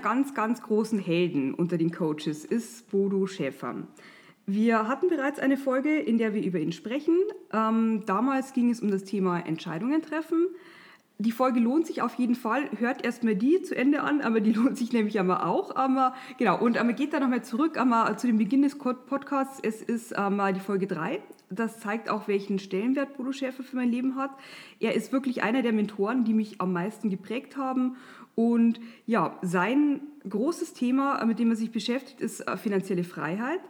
Ganz, ganz großen Helden unter den Coaches ist Bodo Schäfer. Wir hatten bereits eine Folge, in der wir über ihn sprechen. Ähm, damals ging es um das Thema Entscheidungen treffen. Die Folge lohnt sich auf jeden Fall. Hört erstmal die zu Ende an, aber die lohnt sich nämlich einmal auch. Aber, genau, und einmal geht da nochmal zurück einmal zu dem Beginn des Podcasts. Es ist einmal die Folge 3. Das zeigt auch, welchen Stellenwert Bodo Schäfer für mein Leben hat. Er ist wirklich einer der Mentoren, die mich am meisten geprägt haben und ja, sein großes Thema, mit dem er sich beschäftigt, ist äh, finanzielle Freiheit.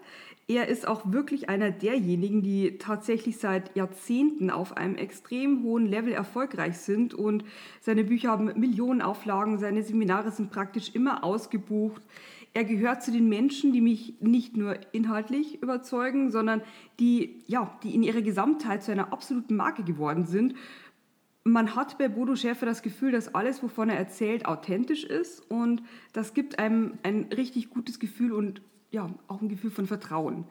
Er ist auch wirklich einer derjenigen, die tatsächlich seit Jahrzehnten auf einem extrem hohen Level erfolgreich sind und seine Bücher haben Millionen Auflagen, seine Seminare sind praktisch immer ausgebucht. Er gehört zu den Menschen, die mich nicht nur inhaltlich überzeugen, sondern die, ja, die in ihrer Gesamtheit zu einer absoluten Marke geworden sind man hat bei Bodo Schäfer das Gefühl, dass alles, wovon er erzählt, authentisch ist und das gibt einem ein richtig gutes Gefühl und ja, auch ein Gefühl von Vertrauen.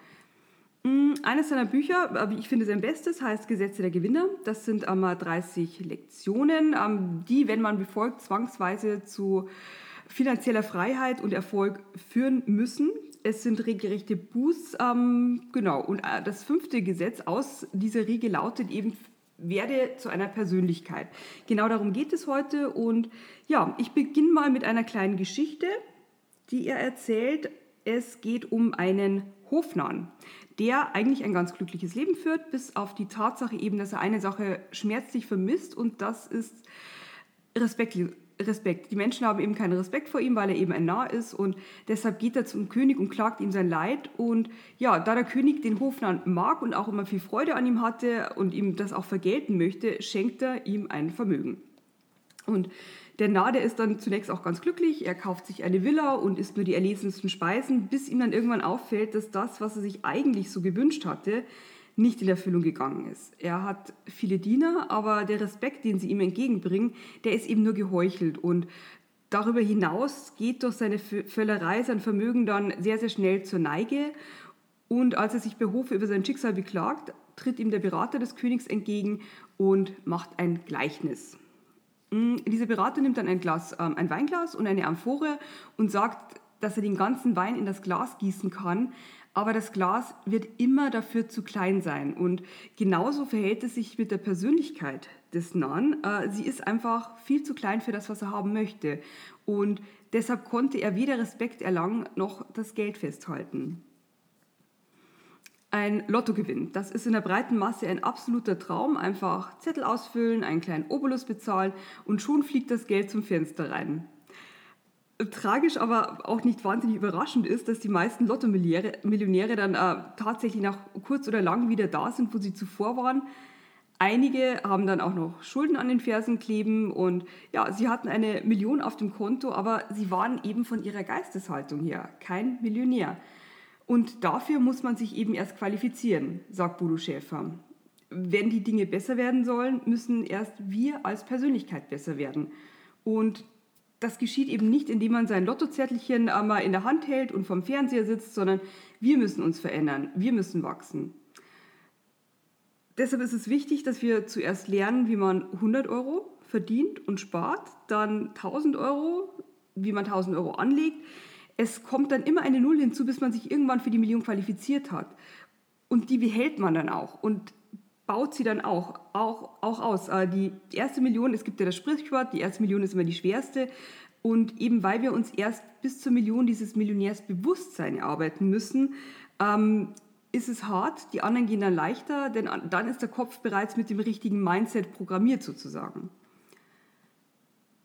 Mm, eines seiner Bücher, wie ich finde sein bestes, heißt Gesetze der Gewinner. Das sind einmal 30 Lektionen, ähm, die, wenn man befolgt, zwangsweise zu finanzieller Freiheit und Erfolg führen müssen. Es sind regelrechte Buß, ähm, genau. Und äh, das fünfte Gesetz aus dieser Riege lautet eben werde zu einer Persönlichkeit. Genau darum geht es heute und ja, ich beginne mal mit einer kleinen Geschichte, die er erzählt. Es geht um einen Hofnarren, der eigentlich ein ganz glückliches Leben führt, bis auf die Tatsache eben, dass er eine Sache schmerzlich vermisst und das ist Respekt, Respekt. Die Menschen haben eben keinen Respekt vor ihm, weil er eben ein Narr ist und deshalb geht er zum König und klagt ihm sein Leid. Und ja, da der König den Hofnarr mag und auch immer viel Freude an ihm hatte und ihm das auch vergelten möchte, schenkt er ihm ein Vermögen. Und der Narr, der ist dann zunächst auch ganz glücklich. Er kauft sich eine Villa und isst nur die erlesensten Speisen, bis ihm dann irgendwann auffällt, dass das, was er sich eigentlich so gewünscht hatte, nicht in Erfüllung gegangen ist. Er hat viele Diener, aber der Respekt, den sie ihm entgegenbringen, der ist eben nur geheuchelt und Darüber hinaus geht durch seine Völlerei sein Vermögen dann sehr, sehr schnell zur Neige. Und als er sich bei Hofe über sein Schicksal beklagt, tritt ihm der Berater des Königs entgegen und macht ein Gleichnis. Mm, dieser Berater nimmt dann ein, Glas, ähm, ein Weinglas und eine Amphore und sagt, dass er den ganzen Wein in das Glas gießen kann, aber das Glas wird immer dafür zu klein sein. Und genauso verhält es sich mit der Persönlichkeit des Nahen. Äh, sie ist einfach viel zu klein für das, was er haben möchte. Und deshalb konnte er weder Respekt erlangen noch das Geld festhalten. Ein Lottogewinn, das ist in der breiten Masse ein absoluter Traum. Einfach Zettel ausfüllen, einen kleinen Obolus bezahlen und schon fliegt das Geld zum Fenster rein tragisch, aber auch nicht wahnsinnig überraschend ist, dass die meisten Lotto-Millionäre dann äh, tatsächlich nach kurz oder lang wieder da sind, wo sie zuvor waren. Einige haben dann auch noch Schulden an den Fersen kleben und ja, sie hatten eine Million auf dem Konto, aber sie waren eben von ihrer Geisteshaltung her kein Millionär. Und dafür muss man sich eben erst qualifizieren, sagt Bodo Schäfer. Wenn die Dinge besser werden sollen, müssen erst wir als Persönlichkeit besser werden. Und das geschieht eben nicht, indem man sein Lottozettelchen einmal in der Hand hält und vom Fernseher sitzt, sondern wir müssen uns verändern, wir müssen wachsen. Deshalb ist es wichtig, dass wir zuerst lernen, wie man 100 Euro verdient und spart, dann 1000 Euro, wie man 1000 Euro anlegt. Es kommt dann immer eine Null hinzu, bis man sich irgendwann für die Million qualifiziert hat. Und die behält man dann auch. Und baut sie dann auch, auch, auch aus. Äh, die erste Million, es gibt ja das Sprichwort, die erste Million ist immer die schwerste. Und eben weil wir uns erst bis zur Million dieses Millionärsbewusstsein erarbeiten müssen, ähm, ist es hart. Die anderen gehen dann leichter, denn dann ist der Kopf bereits mit dem richtigen Mindset programmiert sozusagen.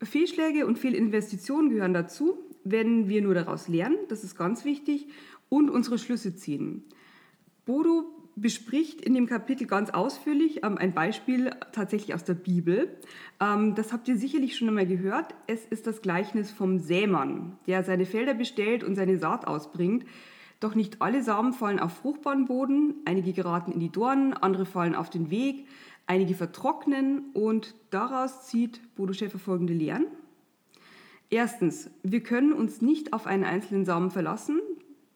Fehlschläge und Fehlinvestitionen gehören dazu, wenn wir nur daraus lernen, das ist ganz wichtig, und unsere Schlüsse ziehen. Bodo bespricht in dem Kapitel ganz ausführlich ähm, ein Beispiel tatsächlich aus der Bibel. Ähm, das habt ihr sicherlich schon einmal gehört. Es ist das Gleichnis vom Sämann, der seine Felder bestellt und seine Saat ausbringt. Doch nicht alle Samen fallen auf fruchtbaren Boden, einige geraten in die Dornen, andere fallen auf den Weg, einige vertrocknen und daraus zieht Bodo Schäfer folgende Lehren. Erstens, wir können uns nicht auf einen einzelnen Samen verlassen,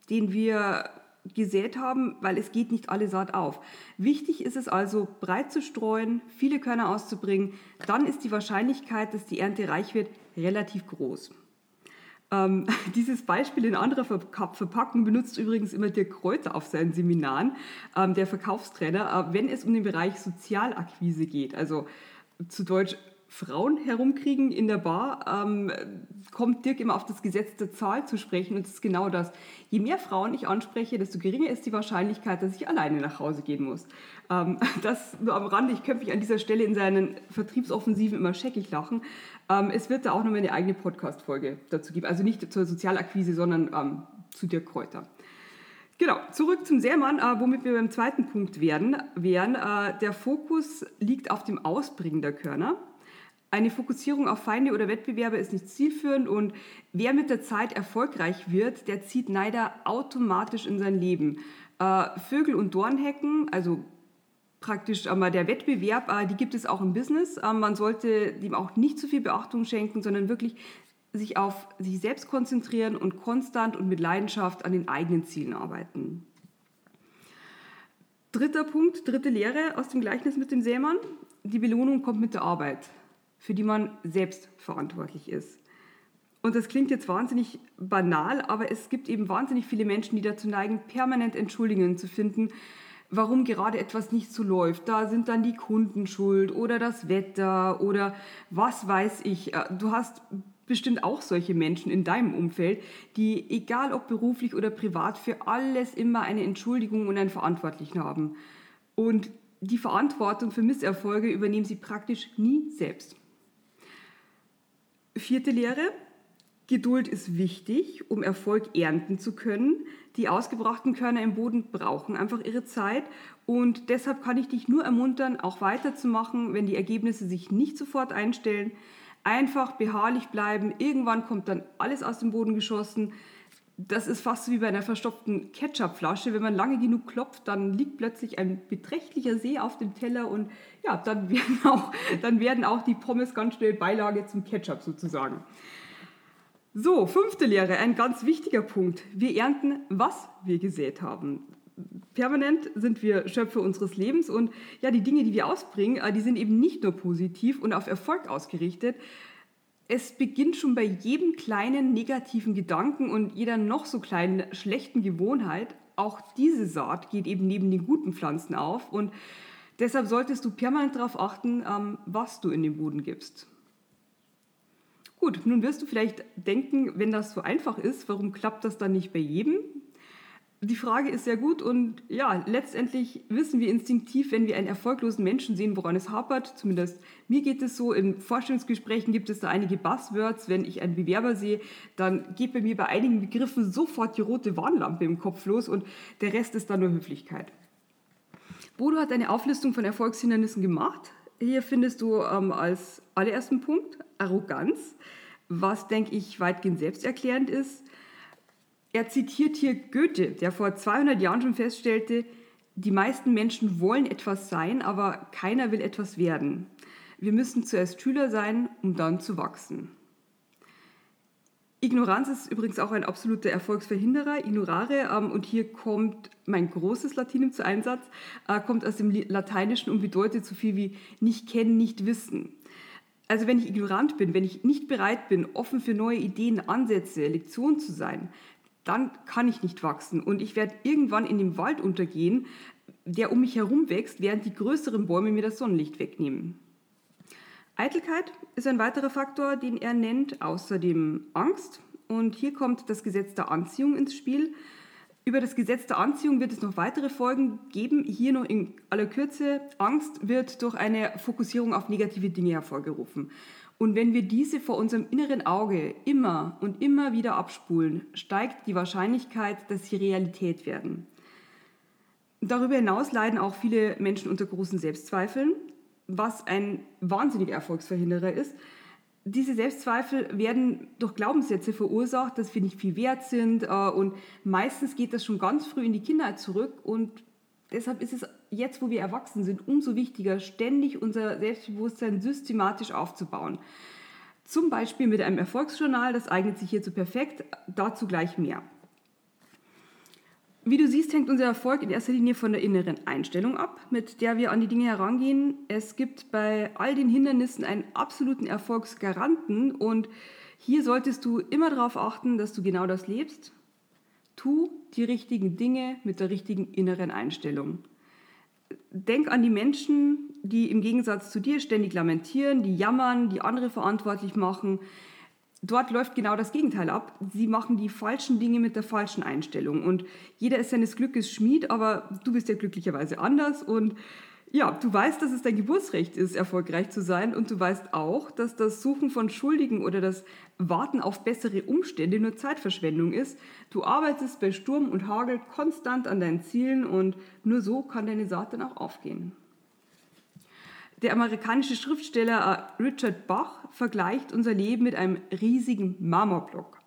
den wir gesät haben, weil es geht nicht alle Saat auf. Wichtig ist es also, breit zu streuen, viele Körner auszubringen. Dann ist die Wahrscheinlichkeit, dass die Ernte reich wird, relativ groß. Ähm, dieses Beispiel in anderer Verpackung benutzt übrigens immer Dirk Kräuter auf seinen Seminaren, ähm, der Verkaufstrainer, äh, wenn es um den Bereich Sozialakquise geht. Also zu Deutsch Frauen herumkriegen in der Bar, ähm, kommt Dirk immer auf das Gesetz der Zahl zu sprechen. Und es ist genau das. Je mehr Frauen ich anspreche, desto geringer ist die Wahrscheinlichkeit, dass ich alleine nach Hause gehen muss. Ähm, das nur am Rande. Ich könnte mich an dieser Stelle in seinen Vertriebsoffensiven immer scheckig lachen. Ähm, es wird da auch noch mal eine eigene Podcast-Folge dazu geben. Also nicht zur Sozialakquise, sondern ähm, zu Dirk Kräuter. Genau, zurück zum Seemann, äh, womit wir beim zweiten Punkt werden, wären. Äh, der Fokus liegt auf dem Ausbringen der Körner. Eine Fokussierung auf Feinde oder Wettbewerber ist nicht zielführend und wer mit der Zeit erfolgreich wird, der zieht Neider automatisch in sein Leben. Äh, Vögel und Dornhecken, also praktisch einmal der Wettbewerb, äh, die gibt es auch im Business. Äh, man sollte dem auch nicht zu viel Beachtung schenken, sondern wirklich sich auf sich selbst konzentrieren und konstant und mit Leidenschaft an den eigenen Zielen arbeiten. Dritter Punkt, dritte Lehre aus dem Gleichnis mit dem Sämann. Die Belohnung kommt mit der Arbeit für die man selbst verantwortlich ist. Und das klingt jetzt wahnsinnig banal, aber es gibt eben wahnsinnig viele Menschen, die dazu neigen, permanent Entschuldigungen zu finden, warum gerade etwas nicht so läuft. Da sind dann die Kunden schuld oder das Wetter oder was weiß ich. Äh, du hast bestimmt auch solche Menschen in deinem Umfeld, die, egal ob beruflich oder privat, für alles immer eine Entschuldigung und einen Verantwortlichen haben. Und die Verantwortung für Misserfolge übernehmen sie praktisch nie selbst. Vierte Lehre. Geduld ist wichtig, um Erfolg ernten zu können. Die ausgebrachten Körner im Boden brauchen einfach ihre Zeit und deshalb kann ich dich nur ermuntern, auch weiterzumachen, wenn die Ergebnisse sich nicht sofort einstellen. Einfach beharrlich bleiben, irgendwann kommt dann alles aus dem Boden geschossen. Das ist fast wie bei einer verstopften Ketchupflasche. Wenn man lange genug klopft, dann liegt plötzlich ein beträchtlicher See auf dem Teller und ja, dann werden auch, dann werden auch die Pommes ganz schnell Beilage zum Ketchup sozusagen. So, fünfte Lehre, ein ganz wichtiger Punkt. Wir ernten, was wir gesät haben. Permanent sind wir Schöpfer unseres Lebens und ja, die Dinge, die wir ausbringen, äh, die sind eben nicht nur positiv und auf Erfolg ausgerichtet, es beginnt schon bei jedem kleinen negativen Gedanken und jeder noch so kleinen schlechten Gewohnheit. Auch diese Saat geht eben neben den guten Pflanzen auf und deshalb solltest du permanent darauf achten, ähm, was du in den Boden gibst. Gut, nun wirst du vielleicht denken, wenn das so einfach ist, warum klappt das dann nicht bei jedem? Die Frage ist sehr gut und ja, letztendlich wissen wir instinktiv, wenn wir einen erfolglosen Menschen sehen, woran es hapert. Zumindest mir geht es so. In Vorstellungsgesprächen gibt es da einige Buzzwords. Wenn ich einen Bewerber sehe, dann geht bei mir bei einigen Begriffen sofort die rote Warnlampe im Kopf los und der Rest ist dann nur Höflichkeit. Bodo hat eine Auflistung von Erfolgshindernissen gemacht. Hier findest du ähm, als allerersten Punkt Arroganz, was, denke ich, weitgehend selbsterklärend ist. Er zitiert hier Goethe, der vor 200 Jahren schon feststellte, die meisten Menschen wollen etwas sein, aber keiner will etwas werden. Wir müssen zuerst Schüler sein, um dann zu wachsen. Ignoranz ist übrigens auch ein absoluter Erfolgsverhinderer, ignorare, ähm, und hier kommt mein großes Latinum zu Einsatz, äh, kommt aus dem Lateinischen und bedeutet so viel wie nicht kennen, nicht wissen. Also wenn ich ignorant bin, wenn ich nicht bereit bin, offen für neue Ideen, Ansätze, Lektionen zu sein, dann kann ich nicht wachsen und ich werde irgendwann in dem Wald untergehen, der um mich herum wächst, während die größeren Bäume mir das Sonnenlicht wegnehmen. Eitelkeit ist ein weiterer Faktor, den er nennt, außerdem Angst. Und hier kommt das Gesetz der Anziehung ins Spiel. Über das Gesetz der Anziehung wird es noch weitere Folgen geben. Hier noch in aller Kürze. Angst wird durch eine Fokussierung auf negative Dinge hervorgerufen. Und wenn wir diese vor unserem inneren Auge immer und immer wieder abspulen, steigt die Wahrscheinlichkeit, dass sie Realität werden. Darüber hinaus leiden auch viele Menschen unter großen Selbstzweifeln, was ein wahnsinniger Erfolgsverhinderer ist. Diese Selbstzweifel werden durch Glaubenssätze verursacht, dass wir nicht viel wert sind äh, und meistens geht das schon ganz früh in die Kindheit zurück und deshalb ist es jetzt, wo wir erwachsen sind, umso wichtiger, ständig unser Selbstbewusstsein systematisch aufzubauen. Zum Beispiel mit einem Erfolgsjournal, das eignet sich hierzu perfekt, dazu gleich mehr. Wie du siehst, hängt unser Erfolg in erster Linie von der inneren Einstellung ab, mit der wir an die Dinge herangehen. Es gibt bei all den Hindernissen einen absoluten Erfolgsgaranten und hier solltest du immer darauf achten, dass du genau das lebst. Tu die richtigen Dinge mit der richtigen inneren Einstellung. Denk an die Menschen, die im Gegensatz zu dir ständig lamentieren, die jammern, die andere verantwortlich machen, dort läuft genau das Gegenteil ab. Sie machen die falschen Dinge mit der falschen Einstellung. Und jeder ist seines Glückes Schmied, aber du bist ja glücklicherweise anders. Und ja, du weißt, dass es dein Geburtsrecht ist, erfolgreich zu sein. Und du weißt auch, dass das Suchen von Schuldigen oder das Warten auf bessere Umstände nur Zeitverschwendung ist. Du arbeitest bei Sturm und Hagel konstant an deinen Zielen und nur so kann deine Saat dann auch aufgehen. Der amerikanische Schriftsteller äh, Richard Bach vergleicht unser Leben mit einem riesigen Marmorblock.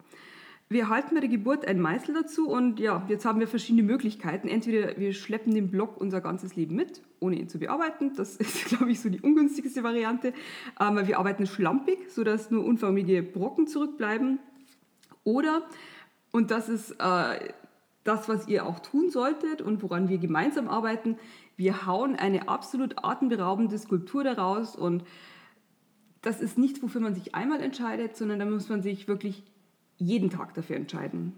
Wir erhalten bei der Geburt einen Meißel dazu und ja, jetzt haben wir verschiedene Möglichkeiten. Entweder wir schleppen den Block unser ganzes Leben mit, ohne ihn zu bearbeiten. Das ist, glaube ich, so die ungünstigste Variante. Ähm, wir arbeiten schlampig, sodass nur unförmige Brocken zurückbleiben. Oder, und das ist äh, das, was ihr auch tun solltet und woran wir gemeinsam arbeiten, wir hauen eine absolut atemberaubende Skulptur daraus und das ist nichts, wofür man sich einmal entscheidet, sondern da muss man sich wirklich jeden Tag dafür entscheiden.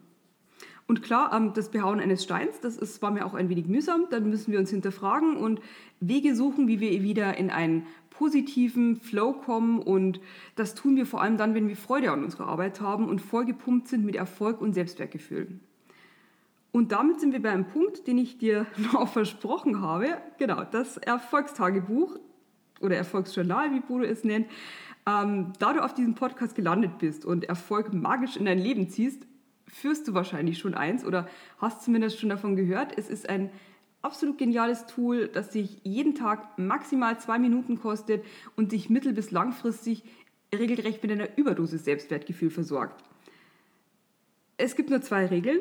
Und klar, ähm, das Behauen eines Steins, das ist, war mir auch ein wenig mühsam. Dann müssen wir uns hinterfragen und Wege suchen, wie wir wieder in einen positiven Flow kommen. Und das tun wir vor allem dann, wenn wir Freude an unserer Arbeit haben und vollgepumpt sind mit Erfolg und Selbstwertgefühl. Und damit sind wir bei einem Punkt, den ich dir noch versprochen habe. Genau, das Erfolgstagebuch oder Erfolgsjournal, wie Bodo es nennt. Ähm, da du auf diesem Podcast gelandet bist und Erfolg magisch in dein Leben ziehst, führst du wahrscheinlich schon eins oder hast zumindest schon davon gehört. Es ist ein absolut geniales Tool, das dich jeden Tag maximal zwei Minuten kostet und dich mittel- bis langfristig regelrecht mit einer Überdosis Selbstwertgefühl versorgt. Es gibt nur zwei Regeln.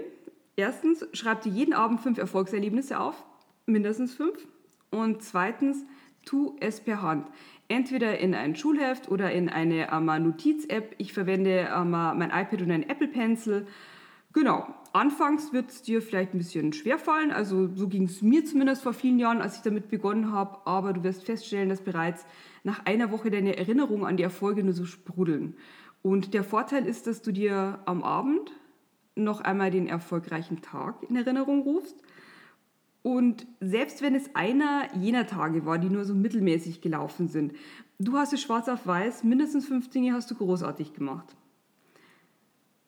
Erstens, schreib dir jeden Abend fünf Erfolgserlebnisse auf, mindestens fünf. Und zweitens, tu es per Hand. Entweder in ein Schulheft oder in eine ähm, Notiz-App. Ich verwende ähm, mein iPad und ein Apple Pencil. Genau, anfangs wird es dir vielleicht ein bisschen schwer fallen. Also so ging es mir zumindest vor vielen Jahren, als ich damit begonnen habe. Aber du wirst feststellen, dass bereits nach einer Woche deine Erinnerungen an die Erfolge nur so sprudeln. Und der Vorteil ist, dass du dir am Abend noch einmal den erfolgreichen Tag in Erinnerung rufst. Und selbst wenn es einer jener Tage war, die nur so mittelmäßig gelaufen sind, du hast es schwarz auf weiß, mindestens fünf Dinge hast du großartig gemacht.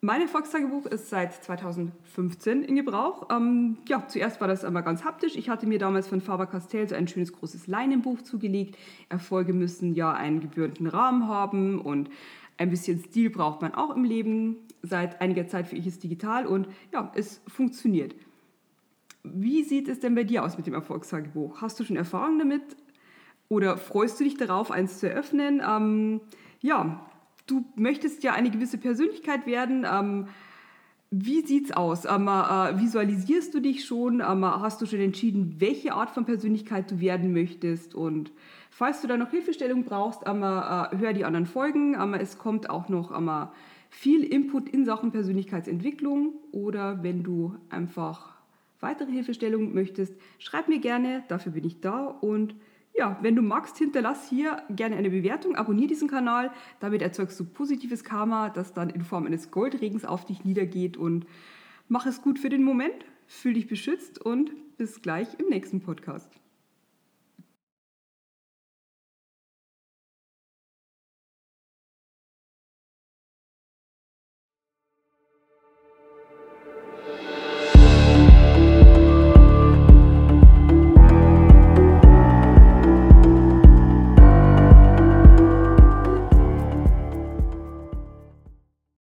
Mein Erfolgstagebuch ist seit 2015 in Gebrauch. Ähm, ja, zuerst war das einmal ganz haptisch. Ich hatte mir damals von Faber-Castell so ein schönes großes Leinenbuch zugelegt. Erfolge müssen ja einen gebührenden Rahmen haben und ein bisschen Stil braucht man auch im Leben. Seit einiger Zeit für ich es digital und ja, es funktioniert. Wie sieht es denn bei dir aus mit dem Erfolgstagebuch? Hast du schon Erfahrung damit? Oder freust du dich darauf, eins zu eröffnen? Ähm, ja, du möchtest ja eine gewisse Persönlichkeit werden. Ähm, wie sieht's aus? Ähm, äh, visualisierst du dich schon? Ähm, hast du schon entschieden, welche Art von Persönlichkeit du werden möchtest? Und falls du da noch Hilfestellung brauchst, ähm, äh, hör die anderen Folgen. Ähm, es kommt auch noch ähm, viel Input in Sachen Persönlichkeitsentwicklung. Oder wenn du einfach weitere Hilfestellung möchtest, schreib mir gerne. Dafür bin ich da. Und ja, wenn du magst, hinterlass hier gerne eine Bewertung, abonniere diesen Kanal. Damit erzeugst du positives Karma, das dann in Form eines Goldregens auf dich niedergeht. Und mach es gut für den Moment, fühl dich beschützt und bis gleich im nächsten Podcast.